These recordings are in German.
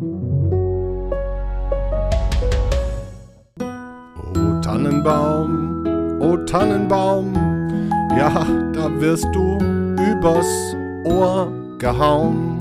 O Tannenbaum, o Tannenbaum, ja, da wirst du übers Ohr gehauen.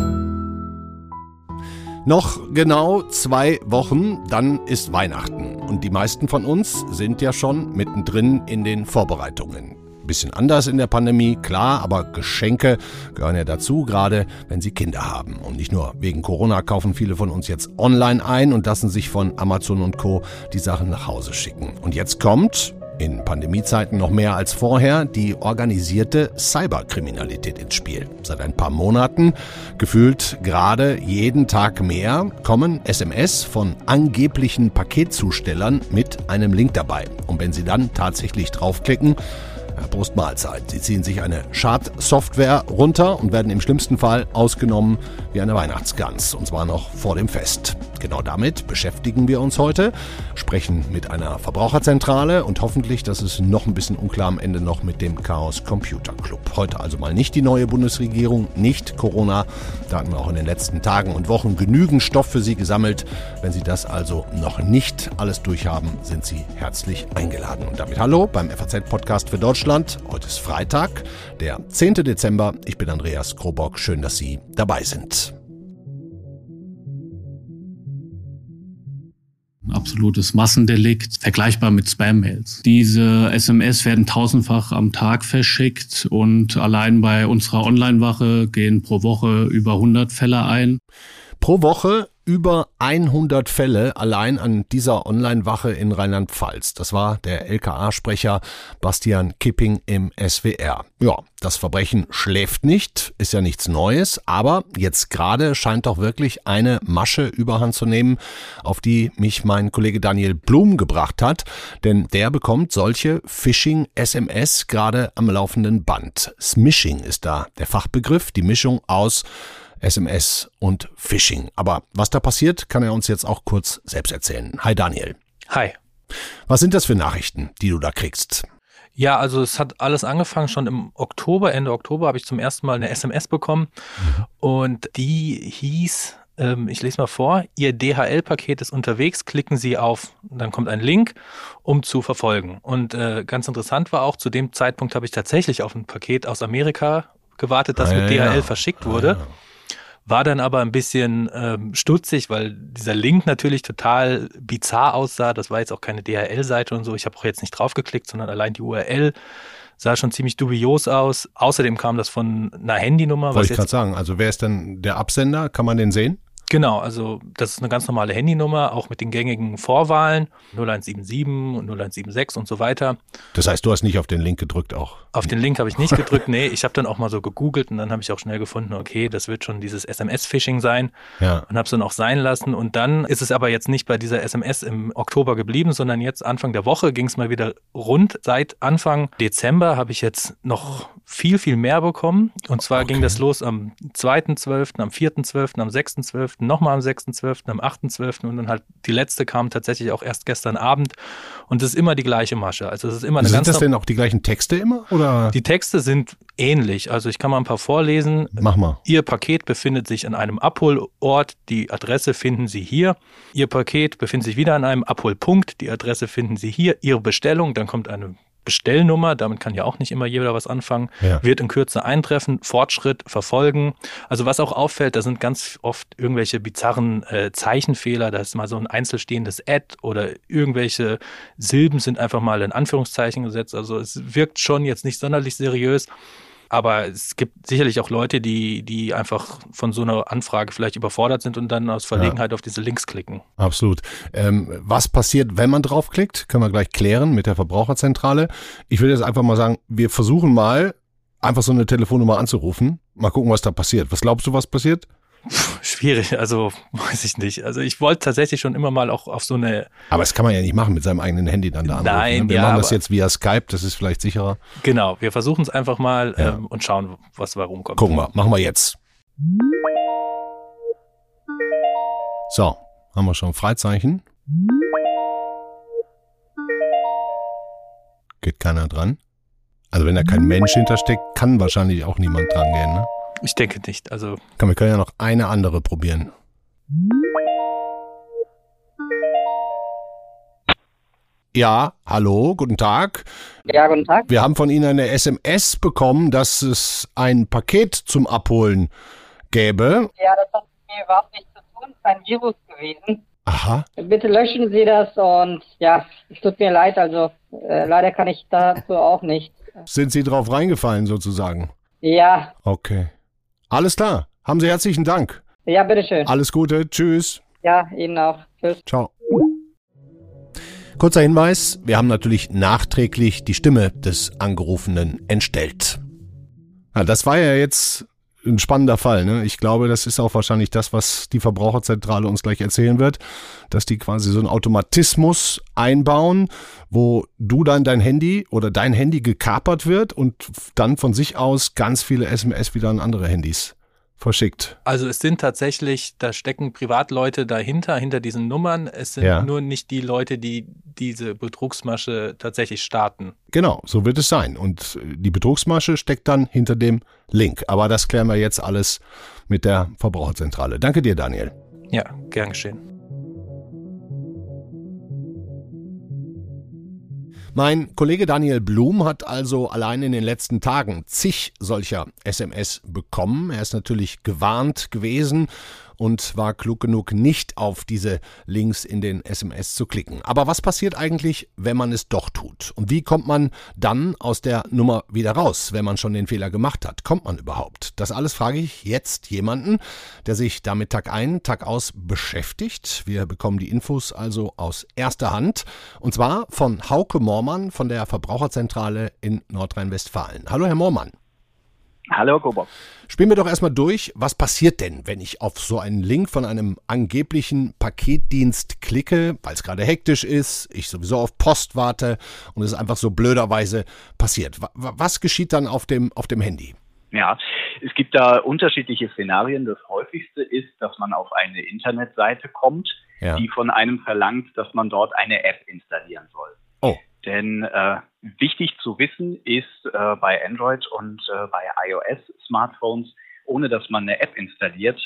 Noch genau zwei Wochen, dann ist Weihnachten. Und die meisten von uns sind ja schon mittendrin in den Vorbereitungen. Bisschen anders in der Pandemie, klar, aber Geschenke gehören ja dazu, gerade wenn Sie Kinder haben. Und nicht nur wegen Corona kaufen viele von uns jetzt online ein und lassen sich von Amazon und Co. die Sachen nach Hause schicken. Und jetzt kommt, in Pandemiezeiten noch mehr als vorher die organisierte Cyberkriminalität ins Spiel. Seit ein paar Monaten, gefühlt gerade jeden Tag mehr, kommen SMS von angeblichen Paketzustellern mit einem Link dabei. Und wenn Sie dann tatsächlich draufklicken, Prost Mahlzeit. Sie ziehen sich eine Schadsoftware runter und werden im schlimmsten Fall ausgenommen wie eine Weihnachtsgans. Und zwar noch vor dem Fest. Genau damit beschäftigen wir uns heute, sprechen mit einer Verbraucherzentrale und hoffentlich, das ist noch ein bisschen unklar am Ende noch mit dem Chaos Computer Club. Heute also mal nicht die neue Bundesregierung, nicht Corona. Da hatten wir auch in den letzten Tagen und Wochen genügend Stoff für Sie gesammelt. Wenn Sie das also noch nicht alles durchhaben, sind Sie herzlich eingeladen. Und damit hallo beim FAZ-Podcast für Deutschland. Heute ist Freitag, der 10. Dezember. Ich bin Andreas Krobock. Schön, dass Sie dabei sind. Ein absolutes Massendelikt, vergleichbar mit Spam-Mails. Diese SMS werden tausendfach am Tag verschickt und allein bei unserer Online-Wache gehen pro Woche über 100 Fälle ein. Pro Woche über 100 Fälle allein an dieser Online-Wache in Rheinland-Pfalz. Das war der LKA-Sprecher Bastian Kipping im SWR. Ja, das Verbrechen schläft nicht, ist ja nichts Neues, aber jetzt gerade scheint doch wirklich eine Masche überhand zu nehmen, auf die mich mein Kollege Daniel Blum gebracht hat, denn der bekommt solche Phishing-SMS gerade am laufenden Band. Smishing ist da der Fachbegriff, die Mischung aus SMS und Phishing. Aber was da passiert, kann er uns jetzt auch kurz selbst erzählen. Hi Daniel. Hi. Was sind das für Nachrichten, die du da kriegst? Ja, also es hat alles angefangen schon im Oktober, Ende Oktober habe ich zum ersten Mal eine SMS bekommen und die hieß, ähm, ich lese mal vor, Ihr DHL-Paket ist unterwegs, klicken Sie auf, dann kommt ein Link, um zu verfolgen. Und äh, ganz interessant war auch, zu dem Zeitpunkt habe ich tatsächlich auf ein Paket aus Amerika gewartet, das ah, mit ja, DHL ja. verschickt wurde. Ah, ja war dann aber ein bisschen ähm, stutzig, weil dieser Link natürlich total bizarr aussah. Das war jetzt auch keine DHL-Seite und so. Ich habe auch jetzt nicht draufgeklickt, sondern allein die URL sah schon ziemlich dubios aus. Außerdem kam das von einer Handynummer. Wollte ich gerade sagen. Also wer ist denn der Absender? Kann man den sehen? Genau, also das ist eine ganz normale Handynummer, auch mit den gängigen Vorwahlen 0177 und 0176 und so weiter. Das heißt, du hast nicht auf den Link gedrückt auch? Auf den Link habe ich nicht gedrückt, nee. Ich habe dann auch mal so gegoogelt und dann habe ich auch schnell gefunden, okay, das wird schon dieses SMS-Phishing sein ja. und habe es dann auch sein lassen. Und dann ist es aber jetzt nicht bei dieser SMS im Oktober geblieben, sondern jetzt Anfang der Woche ging es mal wieder rund. Seit Anfang Dezember habe ich jetzt noch viel, viel mehr bekommen. Und zwar okay. ging das los am 2.12., am 4.12., am 6.12., nochmal am 6.12., am 8.12. und dann halt die letzte kam tatsächlich auch erst gestern Abend. Und es ist immer die gleiche Masche. Also es ist immer eine Sind das denn auch die gleichen Texte immer? Oder? Die Texte sind ähnlich. Also ich kann mal ein paar vorlesen. Mach mal. Ihr Paket befindet sich an einem Abholort. Die Adresse finden Sie hier. Ihr Paket befindet sich wieder an einem Abholpunkt. Die Adresse finden Sie hier. Ihre Bestellung, dann kommt eine Bestellnummer, damit kann ja auch nicht immer jeder was anfangen, ja. wird in Kürze eintreffen, Fortschritt verfolgen. Also was auch auffällt, da sind ganz oft irgendwelche bizarren äh, Zeichenfehler, da ist mal so ein einzelstehendes Ad oder irgendwelche Silben sind einfach mal in Anführungszeichen gesetzt. Also es wirkt schon jetzt nicht sonderlich seriös. Aber es gibt sicherlich auch Leute, die, die einfach von so einer Anfrage vielleicht überfordert sind und dann aus Verlegenheit ja. auf diese Links klicken. Absolut. Ähm, was passiert, wenn man draufklickt? Können wir gleich klären mit der Verbraucherzentrale. Ich würde jetzt einfach mal sagen, wir versuchen mal, einfach so eine Telefonnummer anzurufen. Mal gucken, was da passiert. Was glaubst du, was passiert? Schwierig, also weiß ich nicht. Also ich wollte tatsächlich schon immer mal auch auf so eine. Aber das kann man ja nicht machen mit seinem eigenen Handy dann da anrufen. Ne? Nein, ne? wir ja, machen das jetzt via Skype, das ist vielleicht sicherer. Genau, wir versuchen es einfach mal ja. ähm, und schauen, was da rumkommt. Gucken wir, machen wir jetzt. So, haben wir schon Freizeichen. Geht keiner dran. Also wenn da kein Mensch hintersteckt, kann wahrscheinlich auch niemand dran gehen, ne? Ich denke nicht. Also. Komm, wir können ja noch eine andere probieren. Ja, hallo, guten Tag. Ja, guten Tag. Wir haben von Ihnen eine SMS bekommen, dass es ein Paket zum Abholen gäbe. Ja, das hat mit mir überhaupt nichts zu tun. Es ist ein Virus gewesen. Aha. Bitte löschen Sie das und ja, es tut mir leid, also äh, leider kann ich dazu auch nicht. Sind Sie drauf reingefallen sozusagen? Ja. Okay. Alles klar. Haben Sie herzlichen Dank. ja, bitteschön. Alles Gute. Tschüss. Ja, Ihnen auch. Tschüss. Ciao. Kurzer Hinweis, wir haben natürlich nachträglich die Stimme des Angerufenen entstellt. Ja, das war ja jetzt ein spannender Fall. Ne? Ich glaube, das ist auch wahrscheinlich das, was die Verbraucherzentrale uns gleich erzählen wird, dass die quasi so einen Automatismus einbauen, wo du dann dein Handy oder dein Handy gekapert wird und dann von sich aus ganz viele SMS wieder an andere Handys verschickt. Also es sind tatsächlich, da stecken Privatleute dahinter, hinter diesen Nummern. Es sind Ja. nur nicht die Leute, die diese Betrugsmasche tatsächlich starten. Genau, so wird es sein. Und äh, die Betrugsmasche steckt dann hinter dem Link. Aber das klären wir jetzt alles mit der Verbraucherzentrale. Danke dir, Daniel. Ja, gern geschehen. Mein Kollege Daniel Blum hat also allein in den letzten Tagen zig solcher SMS bekommen. Er ist natürlich gewarnt gewesen und war klug genug, nicht auf diese Links in den SMS zu klicken. Aber was passiert eigentlich, wenn man es doch tut? Und wie kommt man dann aus der Nummer wieder raus, wenn man schon den Fehler gemacht hat? Kommt man überhaupt? Das alles frage ich jetzt jemanden, der sich damit Tag ein, Tag aus beschäftigt. Wir bekommen die Infos also aus erster Hand. Und zwar von Hauke Moormann von der Verbraucherzentrale in Nordrhein-Westfalen. Hallo, Herr Moormann. Hallo, Kobock. Spielen wir doch erstmal durch, was passiert denn, wenn ich auf so einen Link von einem angeblichen Paketdienst klicke, weil es gerade hektisch ist, ich sowieso auf Post warte und es einfach so blöderweise passiert. Wa- wa- Was geschieht dann auf dem, auf dem Handy? Ja, es gibt da unterschiedliche Szenarien. Das häufigste ist, dass man auf eine Internetseite kommt, Ja. die von einem verlangt, dass man dort eine App installieren soll. Oh. Denn äh, wichtig zu wissen ist äh, bei Android und äh, bei iOS-Smartphones, ohne dass man eine App installiert,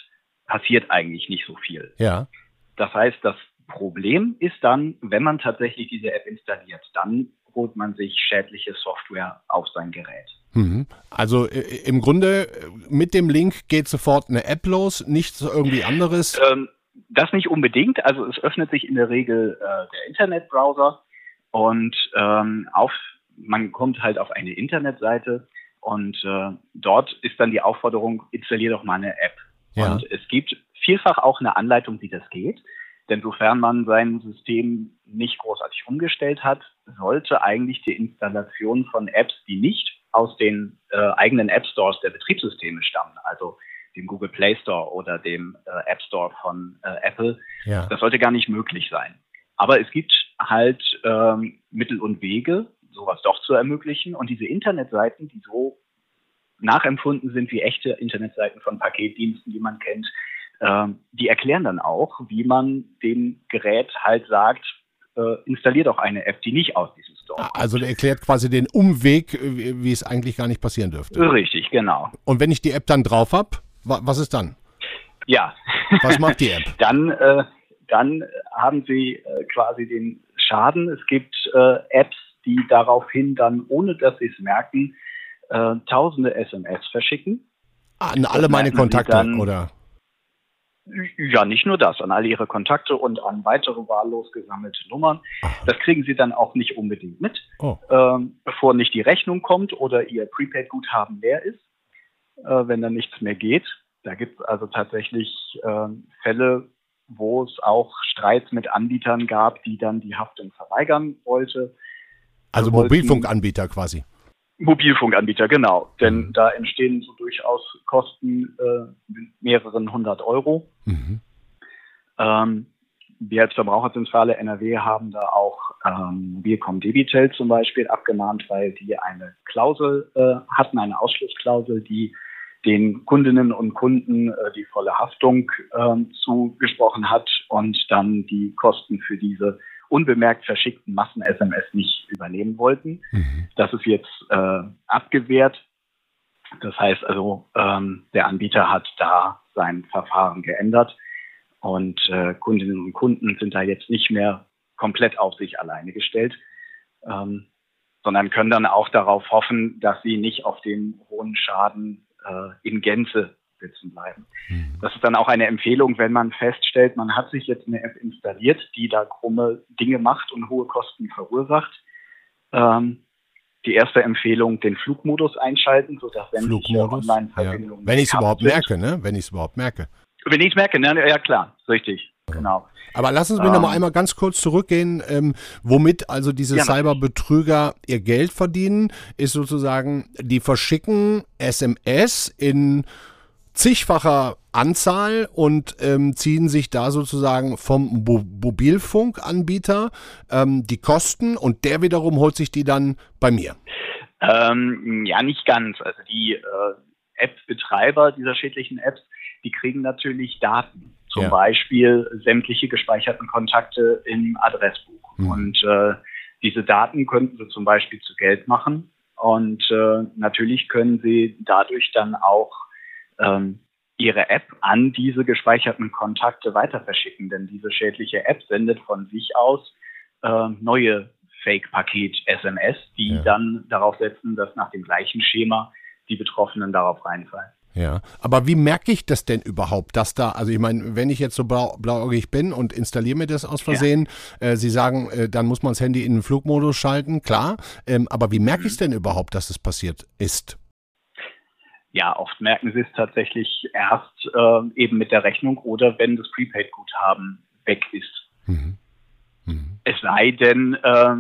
passiert eigentlich nicht so viel. Ja. Das heißt, das Problem ist dann, wenn man tatsächlich diese App installiert, dann holt man sich schädliche Software auf sein Gerät. Mhm. Also äh, im Grunde äh, mit dem Link geht sofort eine App los, nichts irgendwie anderes. Ähm, das nicht unbedingt. Also es öffnet sich in der Regel äh, der Internetbrowser und ähm, auf, man kommt halt auf eine Internetseite und äh, dort ist dann die Aufforderung, installier doch mal eine App. Ja. Und es gibt vielfach auch eine Anleitung, wie das geht. Denn sofern man sein System nicht großartig umgestellt hat, sollte eigentlich die Installation von Apps, die nicht aus den äh, eigenen App Stores der Betriebssysteme stammen, also dem Google Play Store oder dem äh, App Store von äh, Apple, Ja. das sollte gar nicht möglich sein. Aber es gibt halt ähm, Mittel und Wege, sowas doch zu ermöglichen. Und diese Internetseiten, die so nachempfunden sind wie echte Internetseiten von Paketdiensten, die man kennt, ähm, die erklären dann auch, wie man dem Gerät halt sagt, äh, installier doch eine App, die nicht aus diesem Store kommt. Also der erklärt quasi den Umweg, äh, wie wie es eigentlich gar nicht passieren dürfte. Richtig, genau. Und wenn ich die App dann drauf habe, was ist dann? Ja. Was macht die App? dann, äh, dann haben sie äh, quasi den Schaden. Es gibt äh, Apps, die daraufhin dann, ohne dass sie es merken, äh, tausende SMS verschicken. An alle meine Kontakte, dann- oder? Ja, nicht nur das, an alle ihre Kontakte und an weitere wahllos gesammelte Nummern. Das kriegen sie dann auch nicht unbedingt mit, Oh. ähm, bevor nicht die Rechnung kommt oder ihr Prepaid-Guthaben leer ist, äh, wenn dann nichts mehr geht. Da gibt es also tatsächlich ähm, Fälle, wo es auch Streits mit Anbietern gab, die dann die Haftung verweigern wollte. Also wollten- Mobilfunkanbieter quasi. Mobilfunkanbieter, genau. Denn Mhm. da entstehen so durchaus Kosten äh, mit mehreren hundert Euro. Mhm. Ähm, wir als Verbraucherzentrale NRW haben da auch ähm, Mobilcom Debitel zum Beispiel abgemahnt, weil die eine Klausel äh, hatten, eine Ausschlussklausel, die den Kundinnen und Kunden äh, die volle Haftung ähm, zugesprochen hat und dann die Kosten für diese unbemerkt verschickten Massen-SMS nicht übernehmen wollten. Mhm. Das ist jetzt äh, abgewehrt. Das heißt also, ähm, der Anbieter hat da sein Verfahren geändert und äh, Kundinnen und Kunden sind da jetzt nicht mehr komplett auf sich alleine gestellt. ähm, sondern können dann auch darauf hoffen, dass sie nicht auf den hohen Schaden äh, in Gänze sitzen bleiben. Mhm. Das ist dann auch eine Empfehlung, wenn man feststellt, man hat sich jetzt eine App installiert, die da krumme Dinge macht und hohe Kosten verursacht. Ähm, die erste Empfehlung, den Flugmodus einschalten, sodass sämtliche Online-Verbindungen. Ja. Wenn ich es überhaupt merke, ne? Wenn ich es überhaupt merke. Wenn ich es merke, ne? Ja klar, richtig. Genau. Aber lassen Sie mich ähm, noch mal einmal ganz kurz zurückgehen, ähm, womit also diese ja, Cyberbetrüger ihr Geld verdienen, ist sozusagen, die verschicken SMS in zigfacher Anzahl und ähm, ziehen sich da sozusagen vom Bo Mobilfunkanbieter ähm, die Kosten und der wiederum holt sich die dann bei mir. Ähm, ja, nicht ganz. Also die äh, App-Betreiber dieser schädlichen Apps, die kriegen natürlich Daten. Zum ja. Beispiel sämtliche gespeicherten Kontakte im Adressbuch. Mhm. Und äh, diese Daten könnten sie zum Beispiel zu Geld machen. Und äh, natürlich können sie dadurch dann auch ähm, ihre App an diese gespeicherten Kontakte weiter verschicken. Denn diese schädliche App sendet von sich aus äh, neue Fake-Paket-SMS, die ja. dann darauf setzen, dass nach dem gleichen Schema die Betroffenen darauf reinfallen. Ja, aber wie merke ich das denn überhaupt, dass da, also ich meine, wenn ich jetzt so blau, blauäugig bin und installiere mir das aus Versehen, ja. äh, Sie sagen, äh, dann muss man das Handy in den Flugmodus schalten, klar, ähm, aber wie merke ich es denn überhaupt, dass es passiert ist? Ja, oft merken Sie es tatsächlich erst äh, eben mit der Rechnung oder wenn das Prepaid-Guthaben weg ist. Mhm. Mhm. Es sei denn, äh,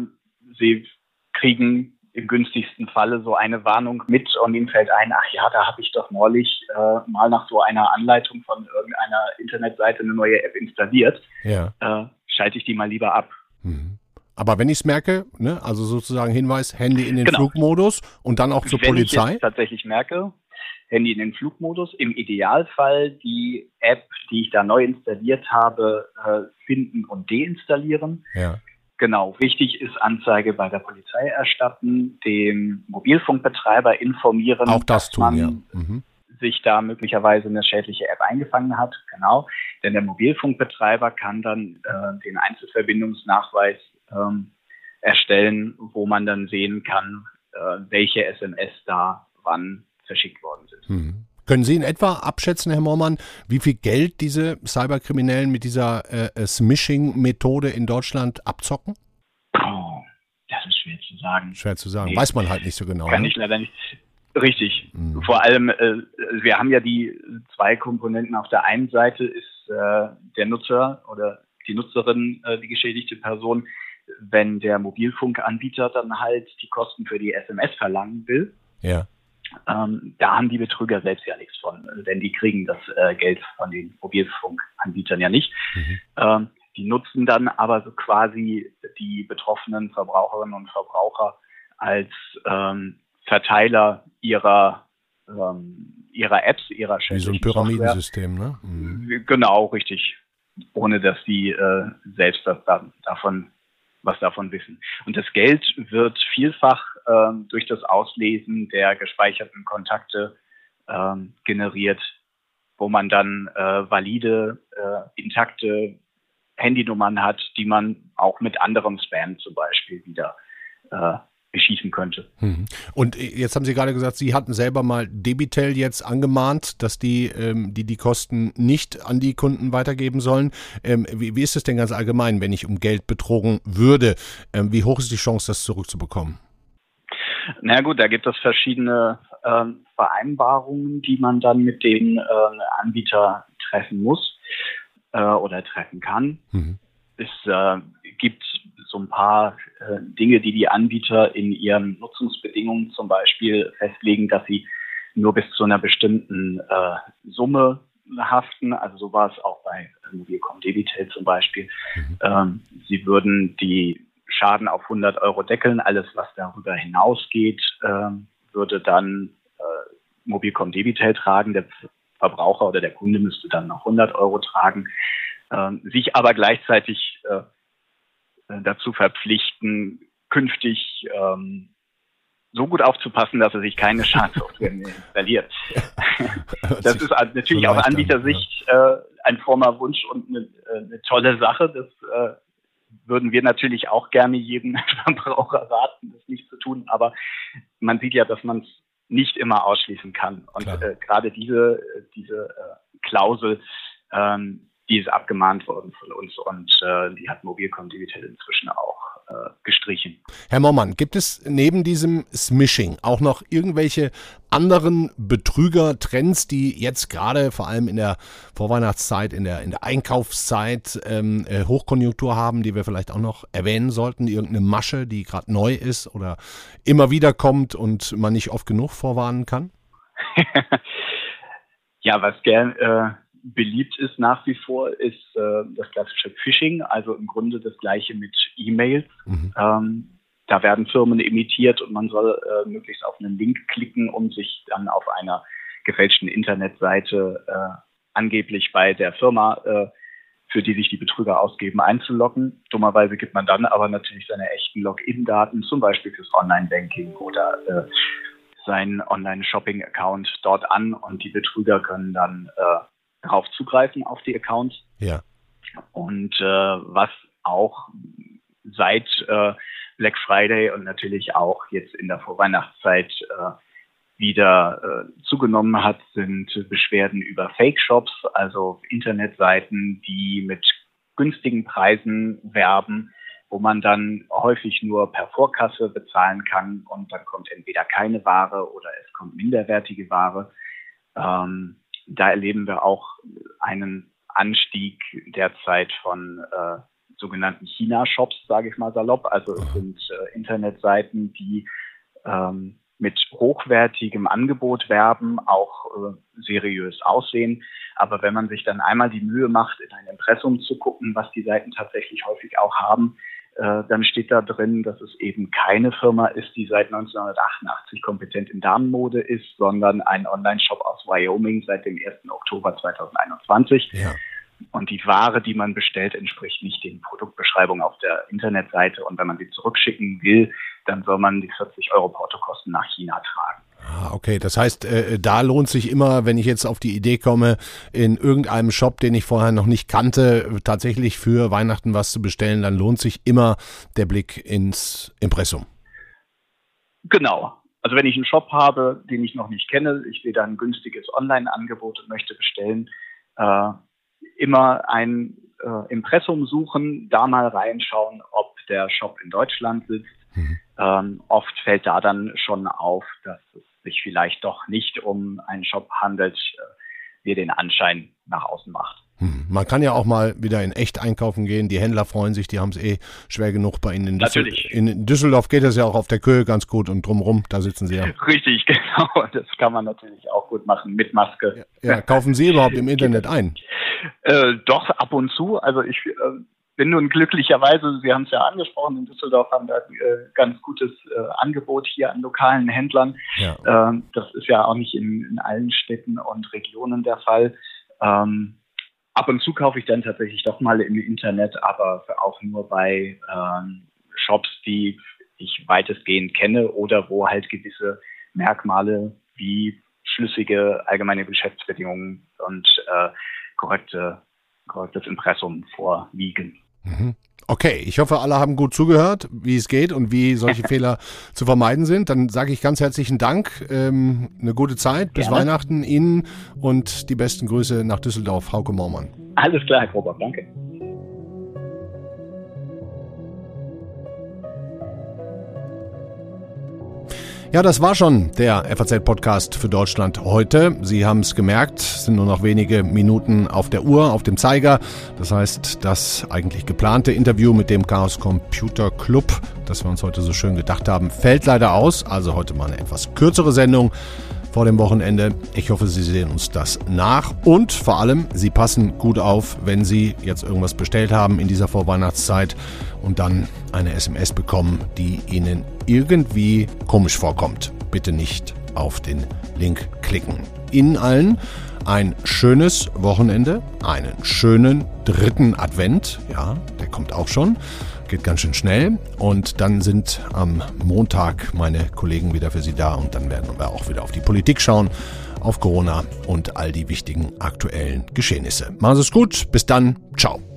Sie kriegen im günstigsten Falle so eine Warnung mit und ihnen fällt ein, ach ja, da habe ich doch neulich äh, mal nach so einer Anleitung von irgendeiner Internetseite eine neue App installiert. Ja. Äh, schalte ich die mal lieber ab. Mhm. Aber wenn ich es merke, ne, also sozusagen Hinweis, Handy in den genau. Flugmodus und dann auch zur wenn Polizei. Wenn ich tatsächlich merke, Handy in den Flugmodus, im Idealfall die App, die ich da neu installiert habe, äh, finden und deinstallieren. Ja. Genau, wichtig ist Anzeige bei der Polizei erstatten, dem Mobilfunkbetreiber informieren, Auch das dass man ja. mhm. sich da möglicherweise eine schädliche App eingefangen hat. Genau, denn der Mobilfunkbetreiber kann dann äh, den Einzelverbindungsnachweis ähm, erstellen, wo man dann sehen kann, äh, welche SMS da wann verschickt worden sind. Mhm. Können Sie in etwa abschätzen, Herr Mormann, wie viel Geld diese Cyberkriminellen mit dieser äh, äh, Smishing-Methode in Deutschland abzocken? Oh, das ist schwer zu sagen. Schwer zu sagen. Nee, Weiß man halt nicht so genau. Kann ne? ich leider nicht. Richtig. Mhm. Vor allem, äh, wir haben ja die zwei Komponenten. Auf der einen Seite ist äh, der Nutzer oder die Nutzerin äh, die geschädigte Person, wenn der Mobilfunkanbieter dann halt die Kosten für die SMS verlangen will. Ja ähm, da haben die Betrüger selbst ja nichts von, denn die kriegen das äh, Geld von den Mobilfunkanbietern ja nicht. Mhm. Ähm, die nutzen dann aber so quasi die betroffenen Verbraucherinnen und Verbraucher als ähm, Verteiler ihrer ähm, ihrer Apps, ihrer Wie so ein Pyramidensystem, ne? Mhm. Genau, richtig. Ohne dass die äh, selbst das, davon was davon wissen. Und das Geld wird vielfach ähm, durch das Auslesen der gespeicherten Kontakte ähm, generiert, wo man dann äh, valide, äh, intakte Handynummern hat, die man auch mit anderem Spam zum Beispiel wieder äh, beschießen könnte. Mhm. Und jetzt haben Sie gerade gesagt, Sie hatten selber mal Debitel jetzt angemahnt, dass die, ähm, die die Kosten nicht an die Kunden weitergeben sollen. Ähm, wie, wie, ist es denn ganz allgemein, wenn ich um Geld betrogen würde? Ähm, wie hoch ist die Chance, das zurückzubekommen? Na gut, da gibt es verschiedene äh, Vereinbarungen, die man dann mit dem äh, Anbieter treffen muss äh, oder treffen kann. Mhm. Es äh, gibt so ein paar äh, Dinge, die die Anbieter in ihren Nutzungsbedingungen zum Beispiel festlegen, dass sie nur bis zu einer bestimmten äh, Summe haften. Also so war es auch bei Mobilcom Debitel zum Beispiel. Mhm. Ähm, sie würden die Schaden auf 100 Euro deckeln. Alles, was darüber hinausgeht, äh, würde dann äh, Mobilcom Debitel tragen. Der Verbraucher oder der Kunde müsste dann noch 100 Euro tragen. Ähm, sich aber gleichzeitig äh, äh, dazu verpflichten, künftig ähm, so gut aufzupassen, dass er sich keine Schadsoftware mehr installiert. das ist natürlich aus Anbietersicht äh, ein frommer Wunsch und eine, äh, eine, tolle Sache. Das äh, würden wir natürlich auch gerne jedem Verbraucher raten, das nicht zu tun. Aber man sieht ja, dass man es nicht immer ausschließen kann. Und äh, gerade diese, diese äh, Klausel, ähm, die ist abgemahnt worden von uns und äh, die hat Mobilcom Digital inzwischen auch äh, gestrichen. Herr Mommann, gibt es neben diesem Smishing auch noch irgendwelche anderen Betrüger-Trends, die jetzt gerade vor allem in der Vorweihnachtszeit, in der, in der Einkaufszeit ähm, äh, Hochkonjunktur haben, die wir vielleicht auch noch erwähnen sollten? Irgendeine Masche, die gerade neu ist oder immer wieder kommt und man nicht oft genug vorwarnen kann? ja, was gern äh, beliebt ist nach wie vor, ist äh, das klassische Phishing, also im Grunde das gleiche mit E-Mails. Mhm. Ähm, da werden Firmen imitiert und man soll äh, möglichst auf einen Link klicken, um sich dann auf einer gefälschten Internetseite äh, angeblich bei der Firma, äh, für die sich die Betrüger ausgeben, einzuloggen. Dummerweise gibt man dann aber natürlich seine echten Login-Daten, zum Beispiel fürs Online-Banking oder äh, seinen Online-Shopping-Account dort an und die Betrüger können dann äh, darauf zugreifen auf die Accounts. Ja. Und äh, was auch seit äh, Black Friday und natürlich auch jetzt in der Vorweihnachtszeit äh, wieder äh, zugenommen hat, sind Beschwerden über Fake-Shops, also Internetseiten, die mit günstigen Preisen werben, wo man dann häufig nur per Vorkasse bezahlen kann und dann kommt entweder keine Ware oder es kommt minderwertige Ware. Ähm, da erleben wir auch einen Anstieg derzeit von äh, sogenannten China-Shops, sage ich mal salopp. Also es sind äh, Internetseiten, die ähm, mit hochwertigem Angebot werben, auch äh, seriös aussehen. Aber wenn man sich dann einmal die Mühe macht, in ein Impressum zu gucken, was die Seiten tatsächlich häufig auch haben, äh, dann steht da drin, dass es eben keine Firma ist, die seit 1988 kompetent in Damenmode ist, sondern ein Online-Shop aus Wyoming seit dem 1. Oktober 2021. Ja. Und die Ware, die man bestellt, entspricht nicht den Produktbeschreibungen auf der Internetseite. Und wenn man sie zurückschicken will, dann soll man die 40 Euro Portokosten nach China tragen. Ah, okay, das heißt, äh, da lohnt sich immer, wenn ich jetzt auf die Idee komme, in irgendeinem Shop, den ich vorher noch nicht kannte, tatsächlich für Weihnachten was zu bestellen, dann lohnt sich immer der Blick ins Impressum. Genau. Also wenn ich einen Shop habe, den ich noch nicht kenne, ich sehe da ein günstiges Online-Angebot und möchte bestellen, äh, immer ein äh, Impressum suchen, da mal reinschauen, ob der Shop in Deutschland sitzt. Mhm. Ähm, oft fällt da dann schon auf, dass es sich vielleicht doch nicht um einen Shop handelt, äh, der den Anschein nach außen macht. Hm. Man kann ja auch mal wieder in echt einkaufen gehen. Die Händler freuen sich, die haben es eh schwer genug bei Ihnen. In Natürlich. In Düsseldorf geht es ja auch auf der Köhe ganz gut und drumherum, da sitzen Sie ja. Richtig, genau. Das kann man natürlich auch gut machen mit Maske. Ja, ja kaufen Sie überhaupt im Internet ein? Äh, doch, ab und zu. Also ich äh, bin nun glücklicherweise, Sie haben es ja angesprochen, in Düsseldorf haben wir äh, ganz gutes äh, Angebot hier an lokalen Händlern. Ja. Ähm, das ist ja auch nicht in, in, allen Städten und Regionen der Fall. Ähm, ab und zu kaufe ich dann tatsächlich doch mal im Internet, aber auch nur bei ähm, Shops, die ich weitestgehend kenne oder wo halt gewisse Merkmale wie schlüssige allgemeine Geschäftsbedingungen und äh, korrekte, korrektes Impressum vorliegen. Mhm. Okay, ich hoffe, alle haben gut zugehört, wie es geht und wie solche Fehler zu vermeiden sind. Dann sage ich ganz herzlichen Dank, ähm, eine gute Zeit, bis Gerne. Weihnachten Ihnen und die besten Grüße nach Düsseldorf, Hauke Mormann. Alles klar, Herr Robert, danke. Ja, das war schon der FAZ-Podcast für Deutschland heute. Sie haben es gemerkt, sind nur noch wenige Minuten auf der Uhr, auf dem Zeiger. Das heißt, das eigentlich geplante Interview mit dem Chaos Computer Club, das wir uns heute so schön gedacht haben, fällt leider aus. Also heute mal eine etwas kürzere Sendung vor dem Wochenende. Ich hoffe, Sie sehen uns das nach und vor allem, Sie passen gut auf, wenn Sie jetzt irgendwas bestellt haben in dieser Vorweihnachtszeit und dann eine SMS bekommen, die Ihnen irgendwie komisch vorkommt. Bitte nicht auf den Link klicken. Ihnen allen ein schönes Wochenende, einen schönen dritten Advent. Ja, der kommt auch schon geht ganz schön schnell. Und dann sind am Montag meine Kollegen wieder für Sie da und dann werden wir auch wieder auf die Politik schauen, auf Corona und all die wichtigen aktuellen Geschehnisse. Machen Sie es gut, bis dann, ciao.